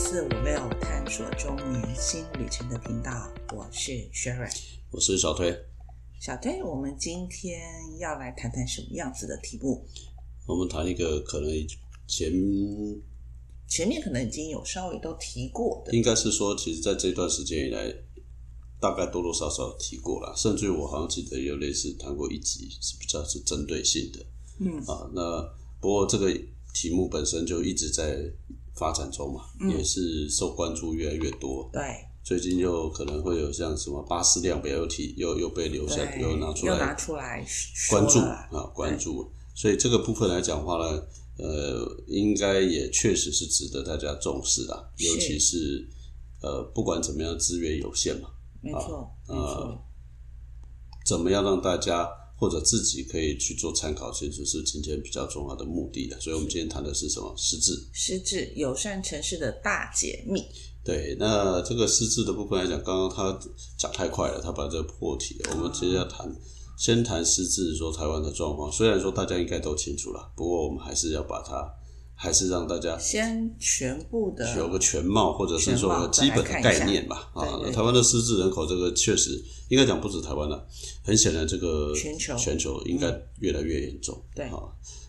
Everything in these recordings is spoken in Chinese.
四五六探索中年新旅程的频道，我是 Sherry，我是小推。小推，我们今天要来谈谈什么样子的题目？我们谈一个可能前前面可能已经有稍微都提过的，应该是说，其实在这段时间以来，大概多多少少提过了，甚至于我好像记得有类似谈过一集是比较是针对性的。嗯啊，那不过这个题目本身就一直在发展中嘛，也是受关注越来越多。对，最近又可能会有像什么巴斯量表又提又又被留下，又拿出又拿来出来关注啊，关注。所以这个部分来讲话呢，呃，应该也确实是值得大家重视的，尤其是呃，不管怎么样，资源有限嘛，没错，没呃错，怎么样让大家或者自己可以去做参考，其实是今天比较重要的目的的。所以我们今天谈的是什么？失智。失智友善城市的大解密。对，那这个失智的部分来讲，刚刚他讲太快了，他把这个破题了。我们接着要谈，先谈失智，说台湾的状况。虽然说大家应该都清楚了，不过我们还是要把它，还是让大家先全部的有个全貌，或者是说基本的概念吧。啊台湾的失智人口，这个确实应该讲不止台湾了，很显然这个全球全球应该越来越严重。对啊，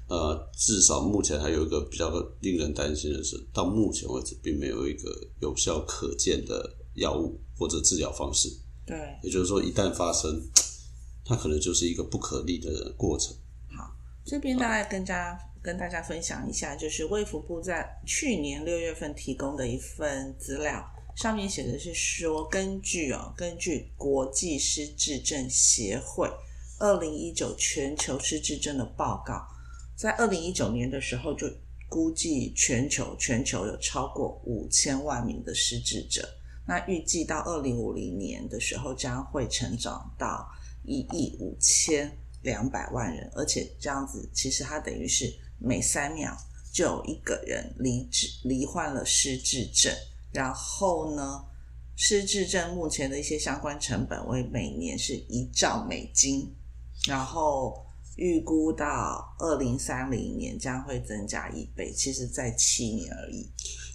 呃，至少目前还有一个比较令人担心的是，到目前为止并没有一个有效可见的药物或者治疗方式。对也就是说，一旦发生，它可能就是一个不可逆的过程。好这边大概跟大家跟大家分享一下，就是卫福部在去年六月份提供的一份资料，上面写的是说，根据哦，根据国际失智症协会二零一九全球失智症的报告，在二零一九年的时候就估计全球全球有超过五千万名的失智者，那预计到二零五零年的时候将会成长到一亿五千两百万人，而且这样子，其实它等于是每三秒就有一个人离智罹患了失智症。然后呢，失智症目前的一些相关成本为每年是一兆美金，然后预估到二零三零年将会增加一倍，其实在七年而已，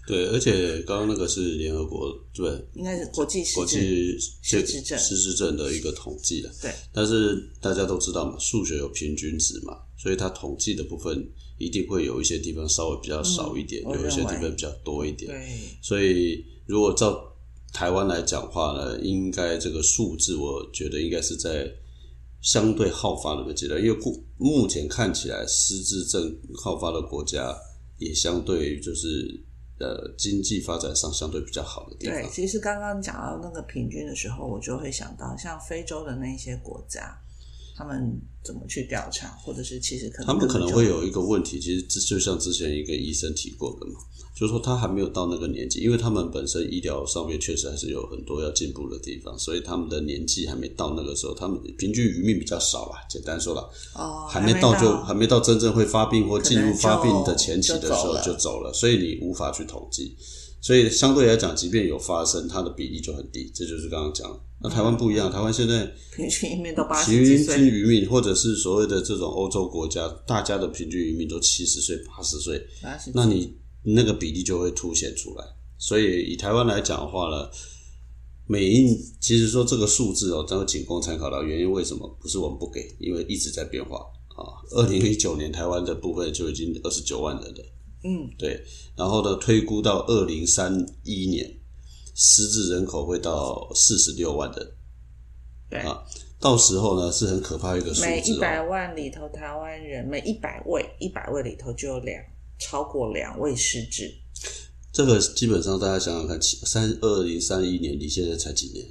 对，而且刚刚那个是联合国对应该是国际失国智际失智症失智症的一个统计了。对但是大家都知道嘛，数学有平均值嘛，所以它统计的部分一定会有一些地方稍微比较少一点，嗯有一些地方比较多一点。对。所以如果照台湾来讲话呢，应该这个数字，我觉得应该是在相对好发的阶段，因为目目前看起来失智症好发的国家也相对就是呃经济发展上相对比较好的地方。对，其实刚刚讲到那个平均的时候，我就会想到像非洲的那些国家，他们怎么去调查，或者是其实可能他们可能会有一个问题，其实这就像之前一个医生提过的嘛，就是说他还没有到那个年纪，因为他们本身医疗上面确实还是有很多要进步的地方，所以他们的年纪还没到那个时候，他们平均余命比较少啦。简单说了，哦，还没到就到还没到真正会发病或进入发病的前期的时候就走了，所以你无法去统计。所以相对来讲，即便有发生，它的比例就很低。这就是刚刚讲的。那台湾不一样，台湾现在平均移民都八十平均几岁，余命，或者是所谓的这种欧洲国家，大家的平均余命都七十岁、八十岁，那你那个比例就会凸显出来。所以以台湾来讲的话呢，每一其实说这个数字哦，这个仅供参考的原因为什么？不是我们不给，因为一直在变化啊。二零一九年台湾的部分就已经二十九万人了，嗯，对，然后呢，推估到二零三一年，失智人口会到四十六万人。对，啊到时候呢，是很可怕一个数字每一字百哦。万里头，台湾人每一百位一百位里头就有两超过两位失智，这个基本上大家想想看，七三二零三一年离现在才几年？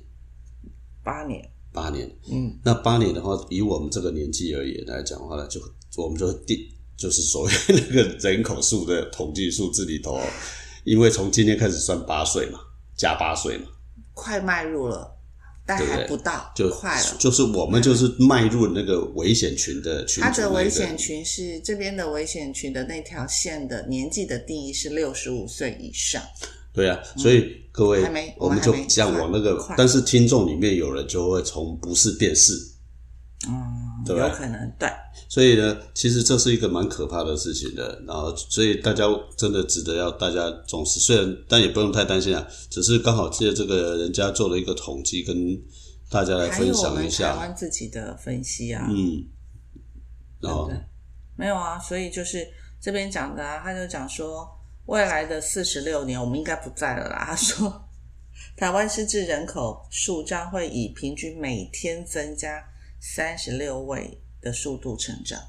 八年，八年。嗯，那八年的话，以我们这个年纪而言来讲的话呢，就我们就定就是所谓那个人口数的统计数字里头哦，因为从今天开始算八岁嘛，加八岁嘛，快迈入了，但还不到，就快了。就是我们就是迈入那个危险群的群组它的危险群是这边的危险群的那条线的年纪的定义是六十五岁以上，对啊，所以各位还没，我们就像我那个，但是听众里面有人就会从不是电视，嗯，对吧有可能对。所以呢，其实这是一个蛮可怕的事情的。然后，所以大家真的值得要大家重视。虽然，但也不用太担心啊，只是刚好借这个人家做了一个统计，跟大家来分享一下台。湾自己的分析啊，嗯，然后对不对？没有啊，所以就是这边讲的啊，他就讲说，未来的四十六年我们应该不在了啦。他说，台湾失智人口数将会以平均每天增加三十六位的速度成长。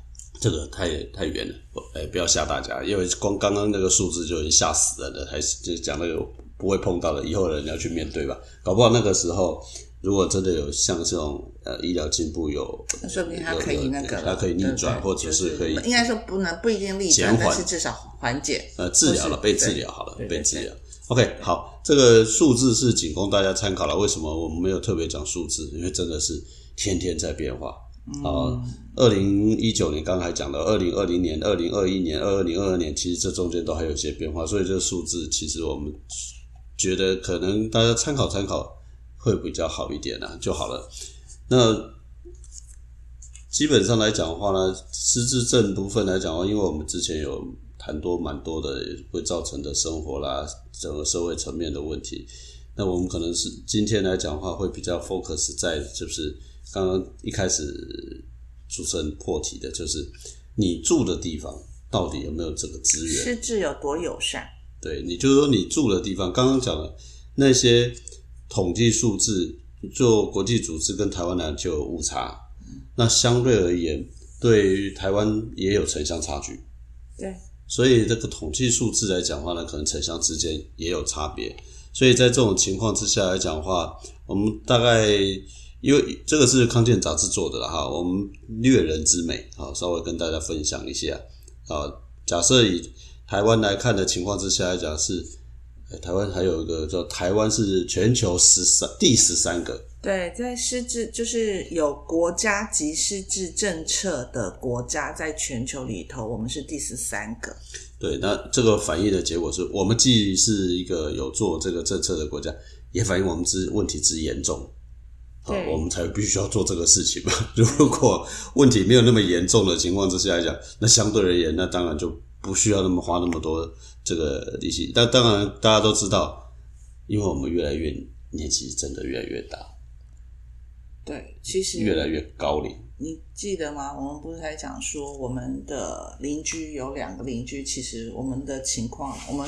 这个太太远了，不哎，不要吓大家，因为光刚刚那个数字就已经吓死人了，还是就讲那个不会碰到的，以后的人要去面对吧。搞不好那个时候，如果真的有像这种呃医疗进步有，那说不定它可以那个了，它可以逆转，或者是可以应该说不能不一定逆转，但是至少缓解。呃治疗了，被治疗好了，被治疗。OK，好，这个数字是仅供大家参考了。为什么我们没有特别讲数字？因为真的是天天在变化。啊，二零一九年刚才讲的，二零二零年、二零二一年、二零二二年，其实这中间都还有一些变化，所以这个数字其实我们觉得可能大家参考参考会比较好一点啊，就好了。那基本上来讲的话呢，失智症部分来讲的话，因为我们之前有谈多蛮多的会造成的生活啦，整个社会层面的问题。那我们可能是今天来讲的话，会比较 focus 在就是刚刚一开始主持人破题的，就是你住的地方到底有没有这个资源？失智有多友善？对，你就是说你住的地方，刚刚讲的那些统计数字，就国际组织跟台湾来讲就有误差。那相对而言，对于台湾也有城乡差距，对，所以这个统计数字来讲的话呢，可能城乡之间也有差别。所以在这种情况之下来讲的话，我们大概因为这个是康健杂志做的了哈，我们略人之美啊，稍微跟大家分享一下啊。假设以台湾来看的情况之下来讲是，呃台湾还有一个叫台湾是全球十三第十三个，对，在失智就是有国家级失智政策的国家，在全球里头，我们是第十三个。对，那这个反映的结果是我们既是一个有做这个政策的国家，也反映我们之问题之严重。好，对我们才必须要做这个事情嘛。如果问题没有那么严重的情况之下来讲，那相对而言，那当然就不需要那么花那么多这个利息。但当然，大家都知道，因为我们越来越年纪真的越来越大，对，其实越来越高龄。你记得吗？我们不是在讲说，我们的邻居有两个邻居，其实我们的情况，我们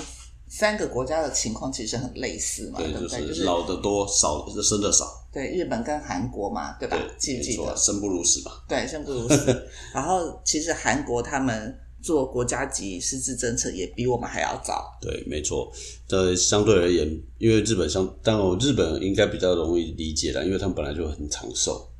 三个国家的情况其实很类似嘛，对对，不对？就是老的多，少生的少。对日本跟韩国嘛，对吧？记不记得？生不如死嘛。对，生不如死。然后其实韩国他们做国家级失智政策也比我们还要早。对，没错。呃，相对而言，因为日本相，当然日本应该比较容易理解啦，因为他们本来就很长寿。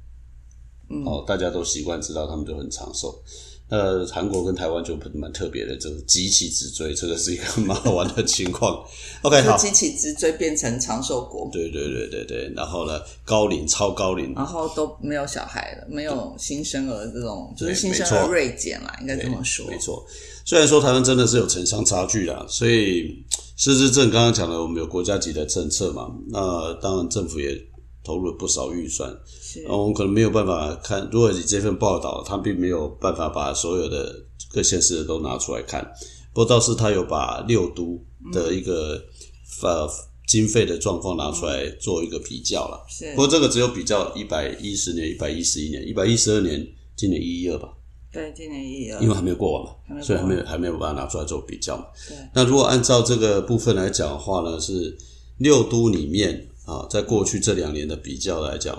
嗯哦，大家都习惯知道他们就很长寿。那韩国跟台湾就蛮特别的，就是急起直追，这个是一个蛮好玩的情况。OK，好，就机器直追变成长寿国，对对对对对，然后呢，高龄超高龄，然后都没有小孩了，没有新生儿这种，就是新生儿锐减啦，应该这么说。没错。虽然说台湾真的是有城乡差距啦，所以失智症刚刚讲了，我们有国家级的政策嘛，那当然政府也投入了不少预算。是。那我们可能没有办法看，如果你这份报道，他并没有办法把所有的各县市的都拿出来看，不过倒是他有把六都的一个、呃经费的状况拿出来做一个比较了。是。不过这个只有比较一百一十年、一百一十一年、一百一十二年，今年一一二吧，对，今年一二。因为还没有过完嘛所以还没有还没有把它拿出来做比较嘛。对。那如果按照这个部分来讲的话呢，是六都里面啊，在过去这两年的比较来讲，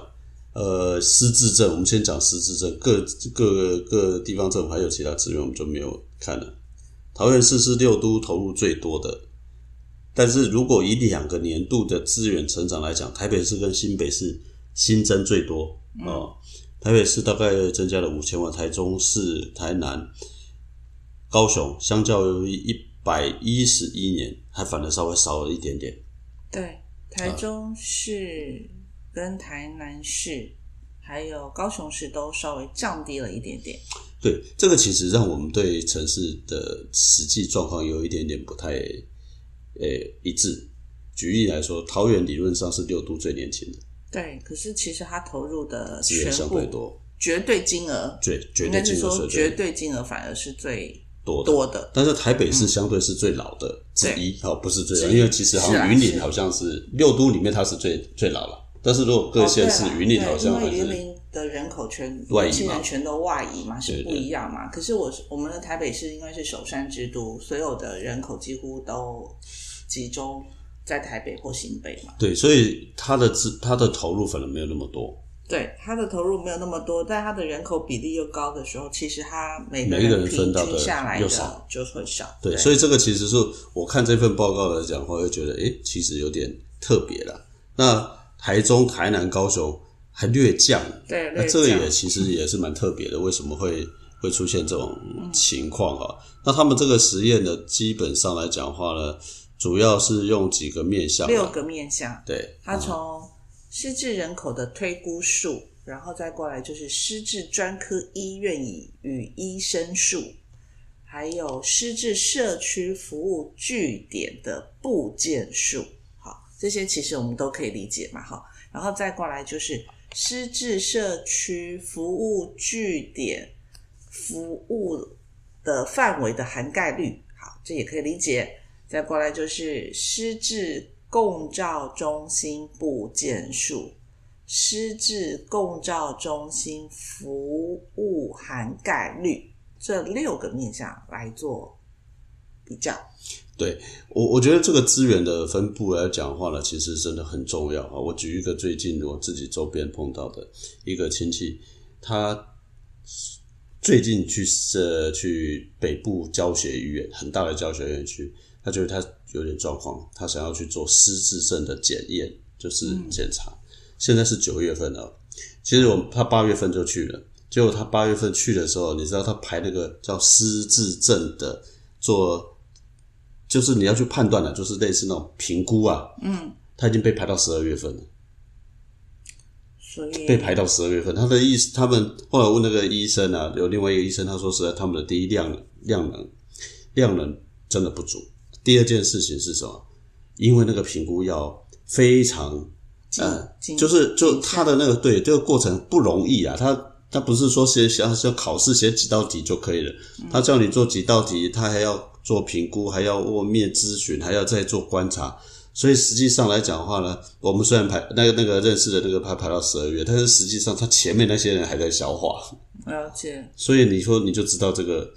呃，失智症，我们先讲失智症，各各各地方政府还有其他资源，我们就没有看了。桃园市是六都投入最多的，但是如果以两个年度的资源成长来讲，台北市跟新北市新增最多哦。台北市大概增加了五千万，台中市、台南、高雄相较于一百一十一年，还反而稍微少了一点点。对，台中市跟台南市还有高雄市都稍微降低了一点点。对，这个其实让我们对城市的实际状况有一点点不太呃一致。举例来说，桃园理论上是六度最年轻的，对，可是其实它投入的资源全部相对多。绝对金额，绝绝对金额说绝对金额反而是最多的。多的。但是台北市相对是最老的之一，哦，不是最老，因为其实好像云林好像是六都里面它是最最老了，但是如果各县市云林好像对还是因为云林的人口全外移嘛年人全都外移嘛，是不一样嘛。可是我我们的台北市因为是首山之都，所有的人口几乎都集中在台北或新北嘛。对，所以它的资它的投入反而没有那么多，对，它的投入没有那么多，但它的人口比例又高的时候，其实它每个人人平分到的均下来的就会少。对，所以这个其实是我看这份报告来讲的话，会觉得诶，其实有点特别了。那台中、台南、高雄还略降，对，那这个也其实也是蛮特别的，为什么会会出现这种情况啊？那他们这个实验呢，基本上来讲的话呢，主要是用几个面向啊，六个面向，对，它从失智人口的推估数，然后再过来就是失智专科医院与与医生数，还有失智社区服务据点的部件数。好，这些其实我们都可以理解嘛，哈。然后再过来就是失智社区服务据点服务的范围的涵盖率，好，这也可以理解。再过来就是失智共照中心部件数、失智共照中心服务涵盖率这六个面向来做比较。对我，我觉得这个资源的分布来讲的话呢，其实真的很重要啊。我举一个最近我自己周边碰到的一个亲戚，他最近去呃去北部教学医院，很大的教学院去，他觉得他有点状况，他想要去做失智症的检验，就是检查。现在是九月份了，其实我他八月份就去了，结果他八月份去的时候，你知道他排那个叫失智症的做。就是你要去判断的，就是类似那种评估啊，嗯，他已经被排到十二月份了，所以被排到十二月份。他的意思，他们后来问那个医生啊，有另外一个医生，他说实在他们的第一量量能量能真的不足。第二件事情是什么？因为那个评估要非常呃，就是就他的那个对这个过程不容易啊，他。他不是说写写要考试写几道题就可以了，他叫你做几道题，他还要做评估，还要问面咨询，还要再做观察。所以实际上来讲的话呢，我们虽然排那个那个认识的那个排排到十二月，但是实际上他前面那些人还在消化，了解。所以你说你就知道这个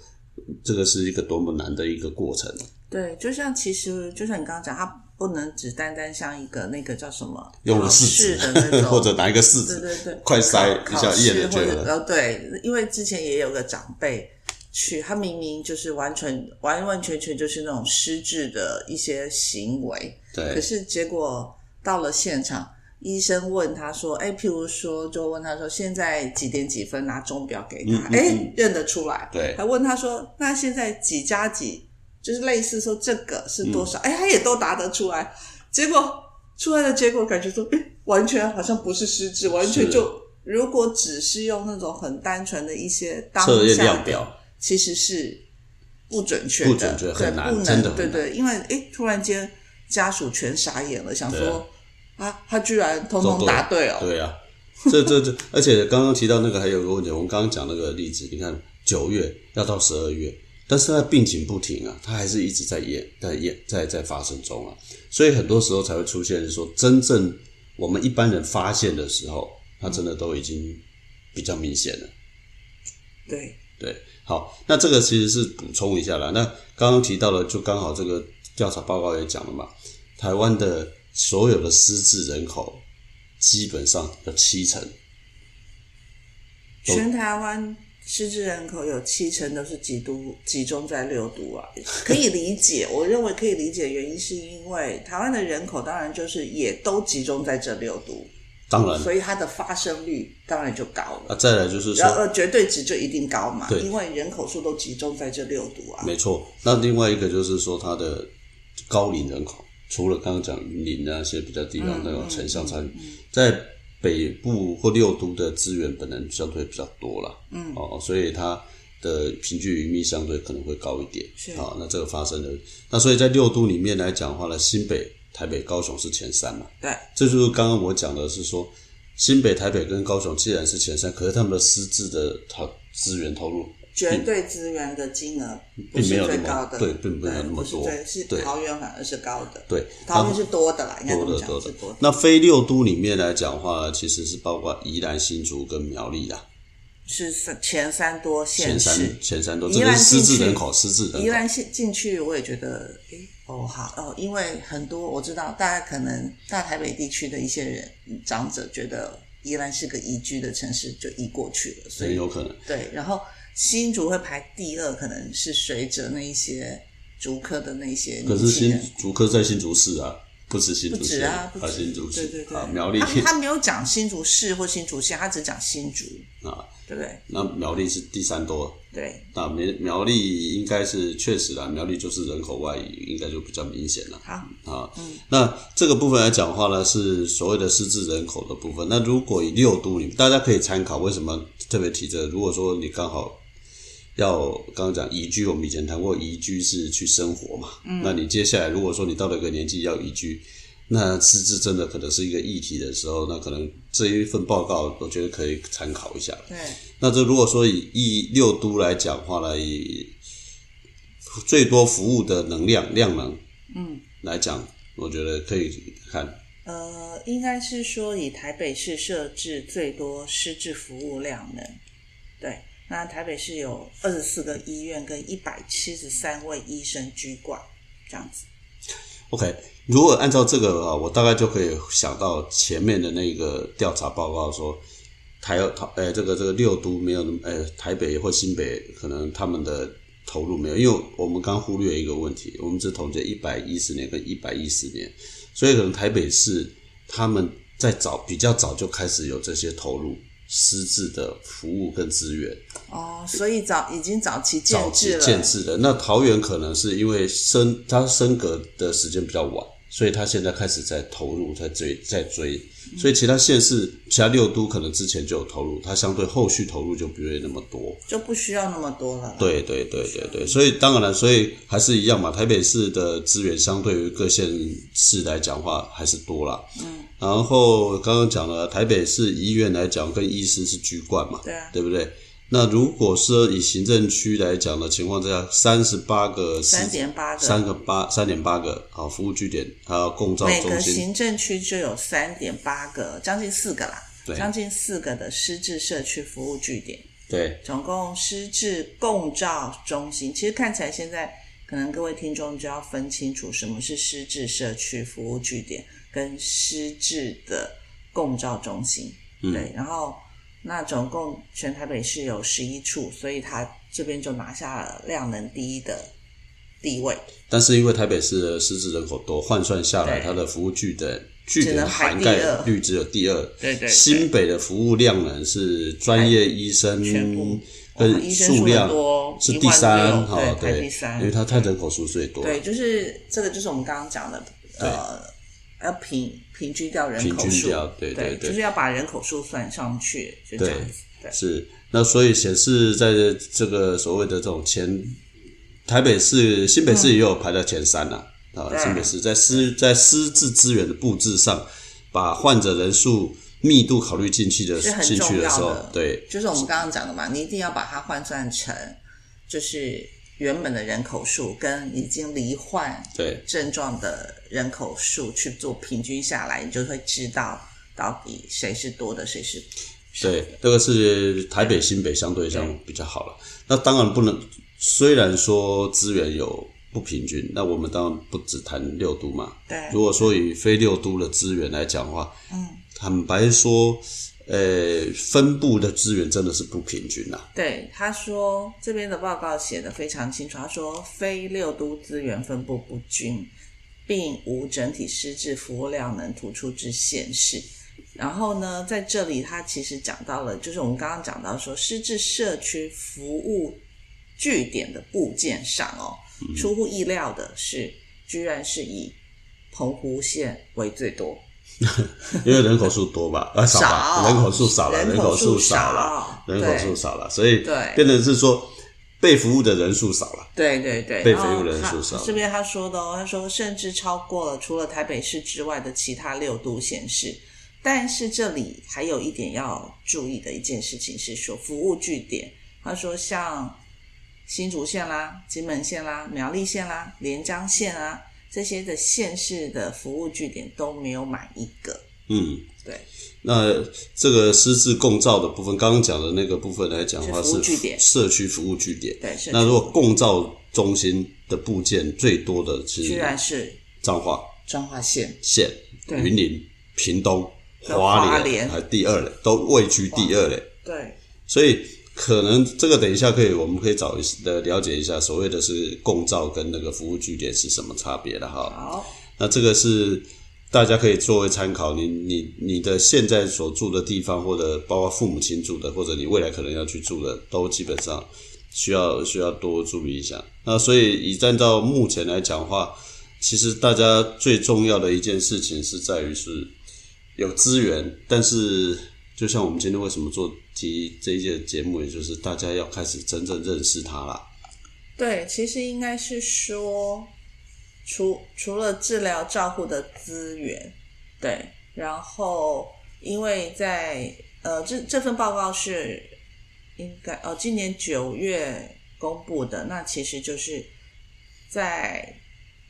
这个是一个多么难的一个过程。对，就像其实就像你刚刚讲，它不能只单单像一个那个叫什么考用了试试纸的那种，或者拿一个试纸，对对对，快塞一下考试验了就或者了。呃对，因为之前也有个长辈去，他明明就是完全完完全全就是那种失智的一些行为，对可是结果到了现场，医生问他说：“哎，譬如说，就问他说，现在几点几分？拿钟表给他，嗯嗯哎、认得出来。对还问他说，那现在几加几？就是类似说这个是多少？嗯。哎、他也都答得出来。结果出来的结果感觉说，哎，完全好像不是失智，完全就如果只是用那种很单纯的一些当下的量表，其实是不准确的，不准确很难不能真的对对，因为诶，突然间家属全傻眼了，想对说啊，他居然通通答对哦，对啊，这这这，而且刚刚提到那个还有个问题，我们刚刚讲那个例子，你看九月要到十二月，但是他病情不停啊，他还是一直在演，在演，在在发生中啊，所以很多时候才会出现说，真正我们一般人发现的时候，他真的都已经比较明显了。对对，好，那这个其实是补充一下啦。那刚刚提到了，就刚好这个调查报告也讲了嘛，台湾的所有的失智人口基本上有七成，全台湾失智人口有七成都是集都集中在六都啊，可以理解。我认为可以理解，原因是因为台湾的人口当然就是也都集中在这六都，当然所以它的发生率当然就高了。啊，再来就是呃，绝对值就一定高嘛，因为人口数都集中在这六都啊。没错。那另外一个就是说，它的高龄人口，除了刚刚讲云林那些比较地方那种城乡差距，在北部或六都的资源本来相对比较多了，嗯，哦，所以它的平均余密相对可能会高一点，是。啊，那这个发生的，那所以在六都里面来讲的话呢，新北、台北、高雄是前三嘛，对，这就是刚刚我讲的是说，新北、台北跟高雄既然是前三，可是他们的私资的投资源投入绝对资源的金额不是并没有那么最高的，对并不是那么多最是对桃园反而是高的，对桃园是多的啦，应该多的多的。那非六都里面来讲的话，其实是包括宜兰、新竹跟苗栗啦，是三前三多县前三市，前三多，宜兰这个是失人口，失智人口。宜兰进进去，我也觉得，诶，哦，好哦，因为很多我知道，大家可能大台北地区的一些人长者觉得宜兰是个宜居的城市，就移过去了，所以很有可能。对，然后新竹会排第二，可能是随着那一些竹科的那些可是新。竹科在新竹市啊，不止新不竹县止啊，不止新竹市对对对，啊，苗栗他他没有讲新竹市或新竹县，他只讲新竹，啊，对不对？那苗栗是第三多。对，那苗苗栗应该是确实啦，苗栗就是人口外移，应该就比较明显了。好，啊，那这个部分来讲的话呢，是所谓的失智人口的部分。那如果以六都你，大家可以参考，为什么特别提这个？如果说你刚好要刚刚讲移居，我们以前谈过移居是去生活嘛，嗯。那你接下来如果说你到了一个年纪要移居，那失智真的可能是一个议题的时候，那可能这一份报告，我觉得可以参考一下。对，那这如果说以一六都来讲话呢，以最多服务的能量量能，嗯，来讲，我觉得可以看。呃，应该是说以台北市设置最多失智服务量能，对，那台北市有二十四个医院跟一百七十三位医生居冠，这样子。OK。如果按照这个啊，我大概就可以想到前面的那个调查报告说，台台呃这个这个六都没有那么呃台北或新北可能他们的投入没有，因为我们刚忽略一个问题，我们只统计一百一十年跟一百一十年，所以可能台北市他们在早比较早就开始有这些投入失智的服务跟资源，哦，所以早已经早期建早期制了，建制的。那桃园可能是因为升它升格的时间比较晚，所以他现在开始在投入，在追，在追。所以其他县市、其他六都可能之前就有投入，它相对后续投入就不会那么多。就不需要那么多了啦。对对对对对，所以当然了，所以还是一样嘛。台北市的资源相对于各县市来讲话还是多啦。嗯。然后刚刚讲了，台北市医院来讲，跟医师是居冠嘛，对啊对不对？那如果是以行政区来讲的情况之下，三十八个三点八个，三个八三点八个啊服务据点，还有共照每个，行政区就有三点八个，将近四个啦，对。将近四个的失智社区服务据点。对。总共失智共照中心，其实看起来现在可能各位听众就要分清楚什么是失智社区服务据点跟失智的共照中心。嗯。对，然后那总共全台北市有十一处，所以它这边就拿下了量能第一的地位。但是因为台北市的失智人口多，换算下来，对它的服务据点据点的只能涵盖率只有第二。对对对。新北的服务量呢是专业医生全部。跟医生数数量多是第三，哈16,000对排第三。因为它太人口数最多，对，就是这个，就是我们刚刚讲的，呃，要平平均掉人口数对对对就是要把人口数算上去，就这样子。对，是，那所以显示在这个所谓的这种前台北市、新北市也有排在前三呐、啊，对新北市在私在失智资源的布置上，把患者人数密度考虑进去的进去重的时候对就是我们刚刚讲的嘛，你一定要把它换算成就是原本的人口数跟已经罹患对。症状的人口数去做平均下来，你就会知道到底谁是多的，谁是对，这个是台北、新北相对上比较好了。那当然不能，虽然说资源有不平均，那我们当然不只谈六都嘛，对。如果说以非六都的资源来讲的话，嗯，坦白说，呃，分布的资源真的是不平均呐、对，他说这边的报告写的非常清楚，他说非六都资源分布不均，并无整体失智服务量能突出之显示。然后呢，在这里他其实讲到了，就是我们刚刚讲到说失智社区服务据点的部件上哦，出乎意料的是，居然是以澎湖县为最多。因为人口数多吧，啊少人口数少了，人人口口数数少了，人口数少了，所以对。变成是说被服务的人数少了。对对对，被服务人他数少这边他说的哦，他说甚至超过了除了台北市之外的其他六都县市，但是这里还有一点要注意的一件事情是说，服务据点，他说像新竹县啦、金门县啦、苗栗县啦、连江县啊这些的县市的服务据点都没有满一个。嗯，对，那这个私自共造的部分，刚刚讲的那个部分来讲的话是社区服务据点。对，那如果共造中心的部件最多的是居然是彰化彰化县，县、对云林、屏东、跟花莲，花莲还第二嘞，都位居第二嘞。对，所以可能这个等一下可以，我们可以找一的了解一下，所谓的是共照跟那个服务据点是什么差别的哈。好，那这个是大家可以作为参考，你你你的现在所住的地方，或者包括父母亲住的，或者你未来可能要去住的，都基本上需要需要多注意一下。那所以以站到目前来讲的话，其实大家最重要的一件事情是在于是有资源，但是就像我们今天为什么做提这一届节目，也就是大家要开始真正认识它啦。对，其实应该是说，除除了治疗照护的资源，对，然后因为在呃这这份报告是应该呃今年九月公布的，那其实就是在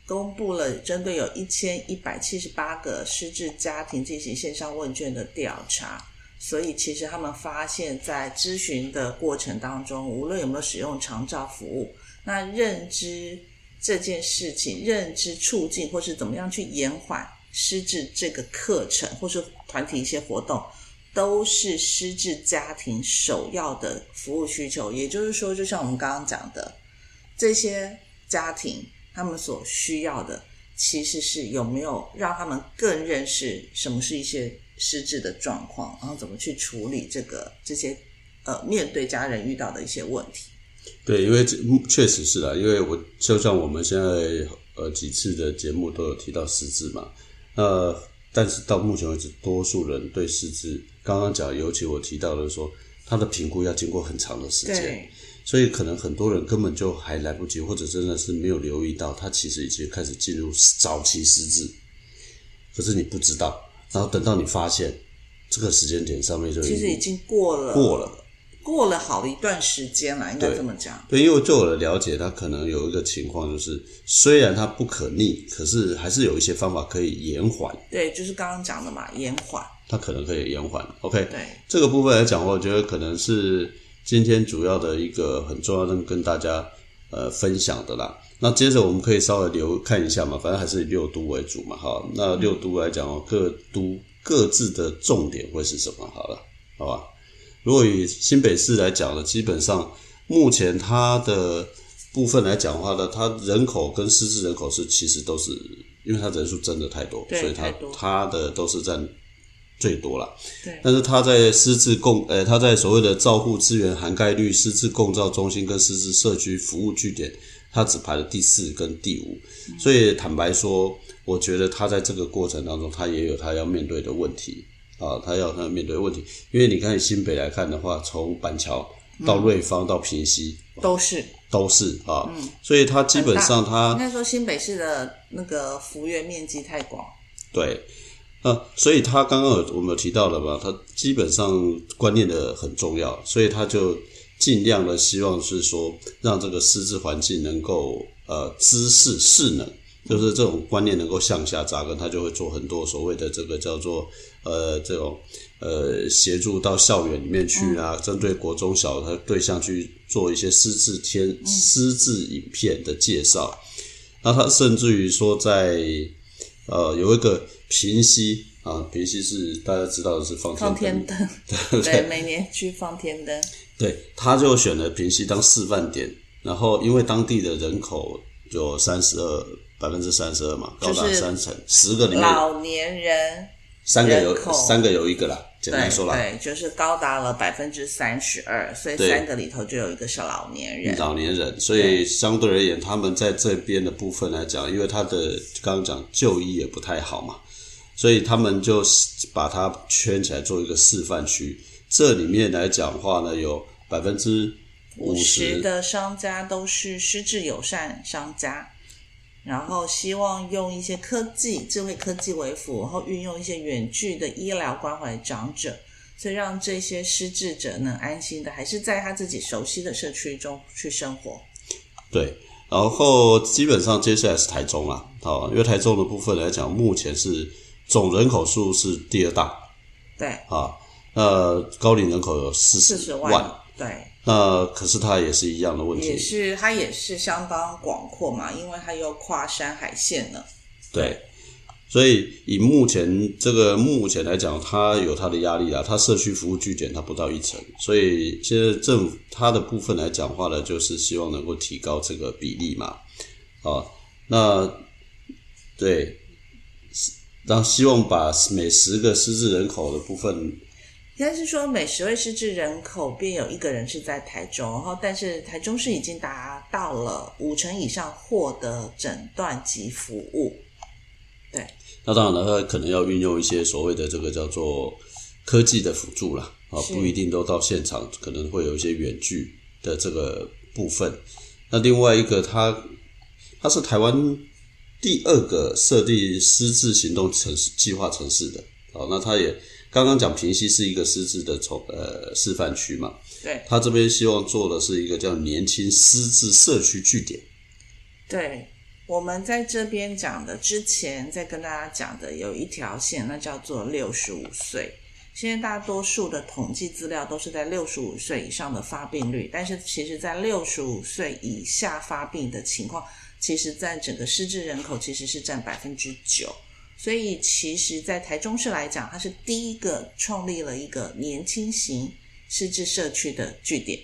公布了针对有一千一百七十八个失智家庭进行线上问卷的调查。所以，其实他们发现，在咨询的过程当中，无论有没有使用长照服务，那认知这件事情、认知促进，或是怎么样去延缓失智这个课程，或是团体一些活动，都是失智家庭首要的服务需求。也就是说，就像我们刚刚讲的，这些家庭他们所需要的，其实是有没有让他们更认识什么是一些失智的状况，然后怎么去处理这个这些呃面对家人遇到的一些问题。对，因为这嗯确实是啊，因为我就像我们现在呃几次的节目都有提到失智嘛，那但是到目前为止，多数人对失智，刚刚讲，尤其我提到的说，他的评估要经过很长的时间，对所以可能很多人根本就还来不及，或者真的是没有留意到，他其实已经开始进入早期失智，可是你不知道，然后等到你发现这个时间点上面就其实已经过了过了。过了好一段时间了，应该对这么讲。对，因为就我的了解，它可能有一个情况，就是虽然它不可逆，可是还是有一些方法可以延缓，对，就是刚刚讲的嘛，延缓。它可能可以延缓。OK，对，这个部分来讲，我觉得可能是今天主要的一个很重要的跟大家呃分享的啦。那接着我们可以稍微留看一下嘛，反正还是以六都为主嘛，哈。那六都来讲哦，各都各自的重点会是什么？好了，好吧。如果以新北市来讲呢，基本上目前它的部分来讲的话呢，它人口跟失智人口是其实都是，因为它人数真的太多，所以它它的都是占最多了。对，但是它在失智共，呃，它在所谓的照护资源涵盖率、失智共照中心跟失智社区服务据点，它只排了第四跟第五。所以坦白说，我觉得他在这个过程当中，他也有他要面对的问题啊，他要他要面对的问题。因为你看新北来看的话，从板桥到瑞芳到平溪、都是。都是啊，所以他基本上他应该说新北市的那个幅员面积太广。对，呃，所以他刚刚有我们有提到了嘛，他基本上观念的很重要，所以他就尽量的希望是说，让这个师资环境能够呃知识势能，就是这种观念能够向下扎根，他就会做很多所谓的这个叫做呃这种呃协助到校园里面去啊，针对国中小的对象去做一些师资天师资影片的介绍。那他甚至于说在呃，有一个平溪啊，平溪是大家知道的是放放天天灯，灯，对，每年去放天灯，对，他就选了平溪当示范点，然后因为当地的人口有三十二百分之三十二嘛，高达就是三成，十个里面老年人，三个有三个有一个啦，简单说啦，对，就是高达了百分之三十二，所以三个里头就有一个是老年人。老年人，所以相对而言，他们在这边的部分来讲，因为他的刚刚讲就医也不太好嘛，所以他们就把它圈起来做一个示范区。这里面来讲的话呢，有百分之五五十十，的商家都是失智友善商家，然后希望用一些科技、智慧科技为辅，然后运用一些远距的医疗关怀长者，所以让这些失智者能安心的，还是在他自己熟悉的社区中去生活。对，然后基本上接下来是台中啦，好，因为台中的部分来讲，目前是总人口数是第二大。对，啊，那高龄人口有四四十十万，万，对，那可是它也是一样的问也题，是它也是相当广阔嘛，因为它又跨山海线呢。对，所以以目前这个目前来讲，它有它的压力啊，它社区服务据点它不到一成，所以现在政府它的部分来讲话呢，就是希望能够提高这个比例嘛，啊，那对，让希望把每十个失智人口的部分，应该是说每十位失智人口便有一个人是在台中，然后但是台中市已经达到了五成以上获得诊断及服务。对，那当然了，他可能要运用一些所谓的这个叫做科技的辅助啦，啊，不一定都到现场，可能会有一些远距的这个部分。那另外一个，它它是台湾第二个设立失智行动城市计划城市的，好，那它也刚刚讲平溪是一个失智的从呃示范区嘛，对，它这边希望做的是一个叫年轻失智社区据点。对，我们在这边讲的之前在跟大家讲的有一条线，那叫做六十五岁。现在大多数的统计资料都是在六十五岁以上的发病率，但是其实在六十五岁以下发病的情况，其实在整个失智人口其实是占百分之九。所以其实，在台中市来讲，它是第一个创立了一个年轻型失智社区的据点。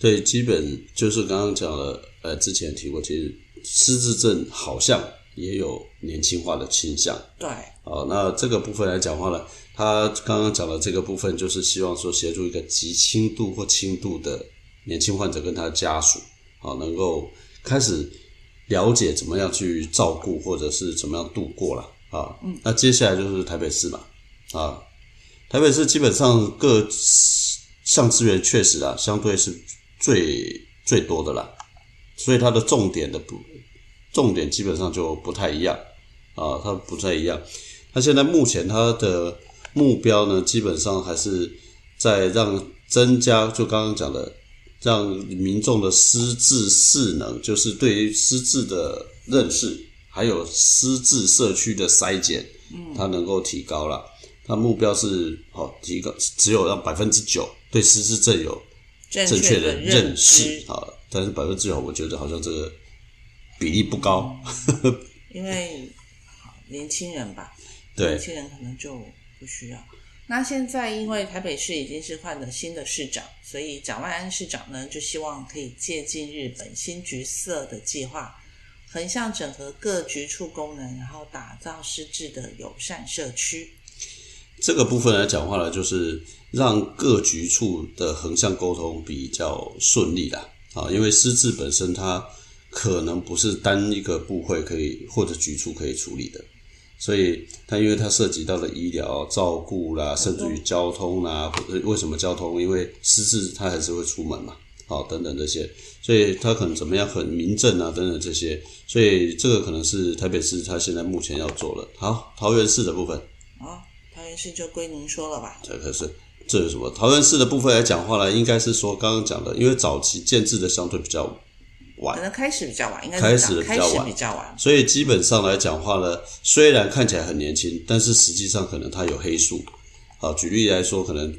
对，基本就是刚刚讲了，呃，之前提过，其实失智症好像也有年轻化的倾向。对，好，那这个部分来讲话呢，他刚刚讲的这个部分，就是希望说协助一个极轻度或轻度的年轻患者跟他的家属，啊，能够开始了解怎么样去照顾或者是怎么样度过了啊。那接下来就是台北市嘛，啊，台北市基本上各项资源确实啊，相对是最最多的啦，所以它的重点的不重点基本上就不太一样啊，它不太一样。它现在目前它的目标呢，基本上还是在让增加，就刚刚讲的，让民众的失智势能，就是对于失智的认识，还有失智社区的筛检，嗯，它能够提高了。它目标是好提高，只有让百分之九对失智症有正正确的的认识，啊，但是百分之九，我觉得好像这个比例不高。因为好年轻人吧，对年轻人可能就不需要。那现在因为台北市已经是换了新的市长，所以蒋万安市长呢就希望可以借鉴日本新橘色的计划，横向整合各局处功能，然后打造失智的友善社区。这个部分来讲话呢，就是让各局处的横向沟通比较顺利啦。啊，因为失智本身它可能不是单一个部会可以或者局处可以处理的，所以它因为它涉及到了医疗照顾啦，甚至于交通啦，或者为什么交通？因为失智他还是会出门嘛，好等等这些，所以他可能怎么样很民政啊等等这些，所以这个可能是台北市他现在目前要做的。好，桃园市的部分。哦，桃园市就归您说了吧。这可是这有什么？桃园市的部分来讲话呢，应该是说刚刚讲的，因为早期建制的相对比较晚可，能开始比较晚，应该开始的比较晚比较晚。所以基本上来讲话呢，虽然看起来很年轻，但是实际上可能它有黑数。好，举例来说，可能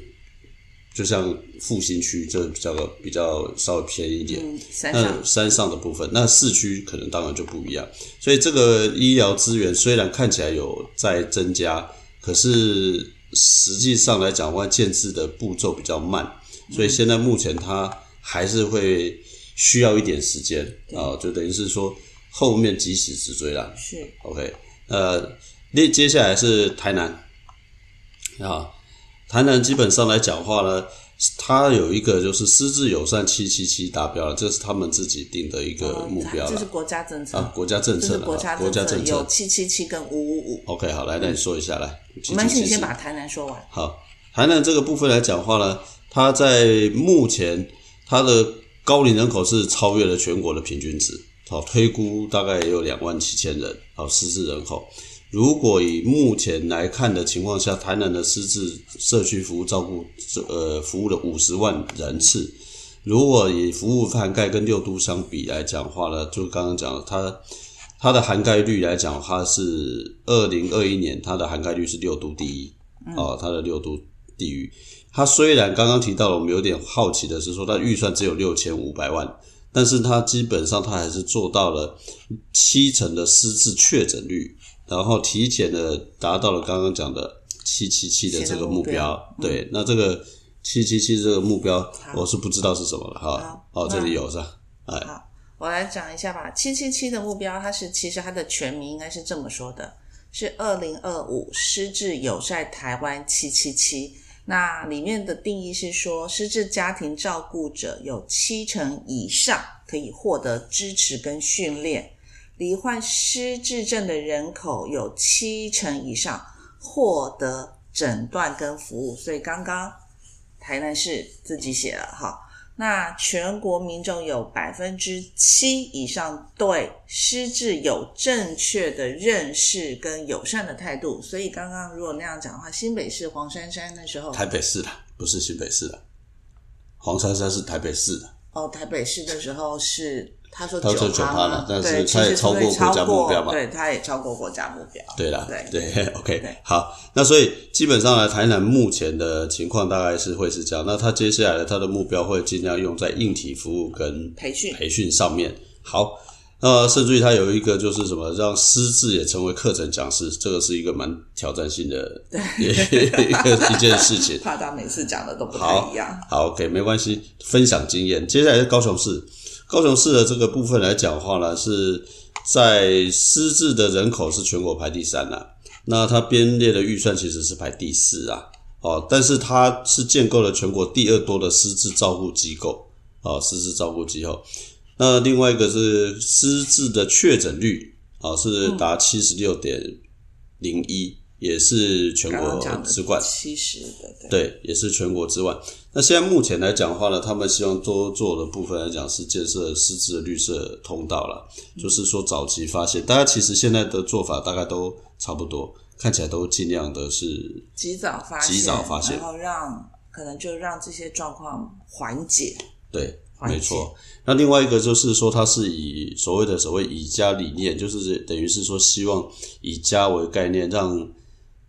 就像复兴区，这比较比较稍微偏一点。嗯，山上那山上的部分，那市区可能当然就不一样。所以这个医疗资源虽然看起来有在增加，可是实际上来讲的话，建制的步骤比较慢，所以现在目前它还是会需要一点时间啊，就等于是说后面及时直追啦。是 OK，呃，接接下来是台南啊，台南基本上来讲话呢，它有一个就是失智友善七七七达标了，这是他们自己定的一个目标了这是国家政策啊，国家政策了，国家国家政有策。七七七跟五五五。OK，好，来，那你说一下来。我们请先把台南说完。好，台南这个部分来讲话呢，它在目前它的高龄人口是超越了全国的平均值好，推估大概也有两万七千人，好，失智人口。如果以目前来看的情况下，台南的失智社区服务照顾呃服务的五十万人次。如果以服务涵盖跟六都相比来讲话呢，就刚刚讲它它的涵盖率来讲，它是二零二一年它的涵盖率是六都第一，哦，它的六都地域。它虽然刚刚提到了，我们有点好奇的是说，它预算只有六千五百万，但是它基本上它还是做到了七成的失智确诊率。然后体检的达到了刚刚讲的七七七的这个目标，对，那这个七七七这个目标我是不知道是什么了哈。哦，这里有是吧？哎，好，我来讲一下吧。七七七的目标，它是其实它的全名应该是这么说的，是二零二五失智友善台湾七七七。那里面的定义是说，失智家庭照顾者有七成以上可以获得支持跟训练。罹患失智症的人口有七成以上获得诊断跟服务，所以刚刚台南市自己写了哈。那全国民众有百分之七以上对失智有正确的认识跟友善的态度，所以刚刚如果那样讲的话，新北市黄珊珊那时候，台北市的不是新北市的，黄珊珊是台北市的。哦，台北市的时候是。他说九趴了，但是他也超过国家目标嘛？对，他也超过国家目标。对啦，对对，OK，好，那所以基本上呢，台南目前的情况大概是会是这样。那他接下来的他的目标会尽量用在硬体服务跟培训培训上面。好，那甚至于他有一个就是什么，让师资也成为课程讲师，这个是一个蛮挑战性的 一个一件事情。怕他每次讲的都不太一样。好，OK，没关系，分享经验。接下来是高雄市。高雄市的这个部分来讲话呢，是在失智的人口是全国排第三啦。那它编列的预算其实是排第四啊。哦，但是它是建构了全国第二多的失智照顾机构啊，失智照顾机构。那另外一个是失智的确诊率啊，是达七十六点零一。也是全国之冠，七十的对，也是全国之冠。那现在目前来讲的话呢，他们希望多做的部分来讲是建设失智的绿色通道了，就是说早期发现。大家其实现在的做法大概都差不多，看起来都尽量的是及早发现，及早发现，然后让可能就让这些状况缓解。对，没错。那另外一个就是说，它是以所谓的所谓以家理念，就是等于是说希望以家为概念，让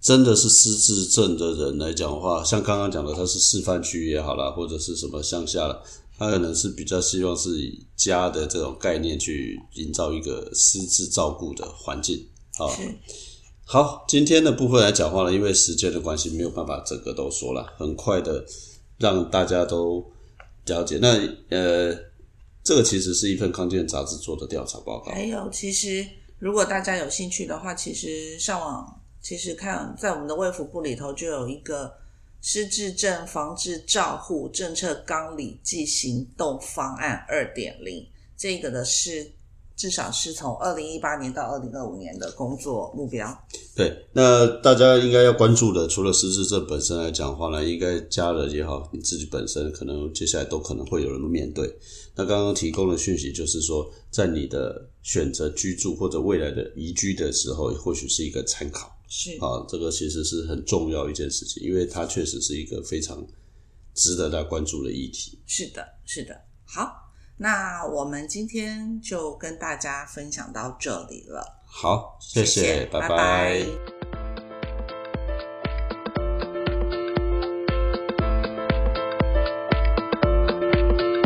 真的是失智症的人来讲的话，像刚刚讲的，他是示范区也好啦，或者是什么乡下啦，他可能是比较希望是以家的这种概念去营造一个失智照顾的环境啊。好，今天的部分来讲话呢，因为时间的关系，没有办法整个都说了，很快的让大家都了解。那呃，这个其实是一份康健杂志做的调查报告。还有，其实如果大家有兴趣的话，其实上网。其实看在我们的卫福部里头，就有一个失智症防治照护政策纲领暨行动方案二点零，这个的是至少是从二零一八年到二零二五年的工作目标。对，那大家应该要关注的，除了失智症本身来讲的话呢，应该家人也好，你自己本身可能接下来都可能会有人面对。那刚刚提供的讯息就是说，在你的选择居住或者未来的移居的时候，或许是一个参考。是啊，这个其实是很重要一件事情，因为它确实是一个非常值得大家关注的议题。是的，是的。好，那我们今天就跟大家分享到这里了。好，谢谢，拜拜。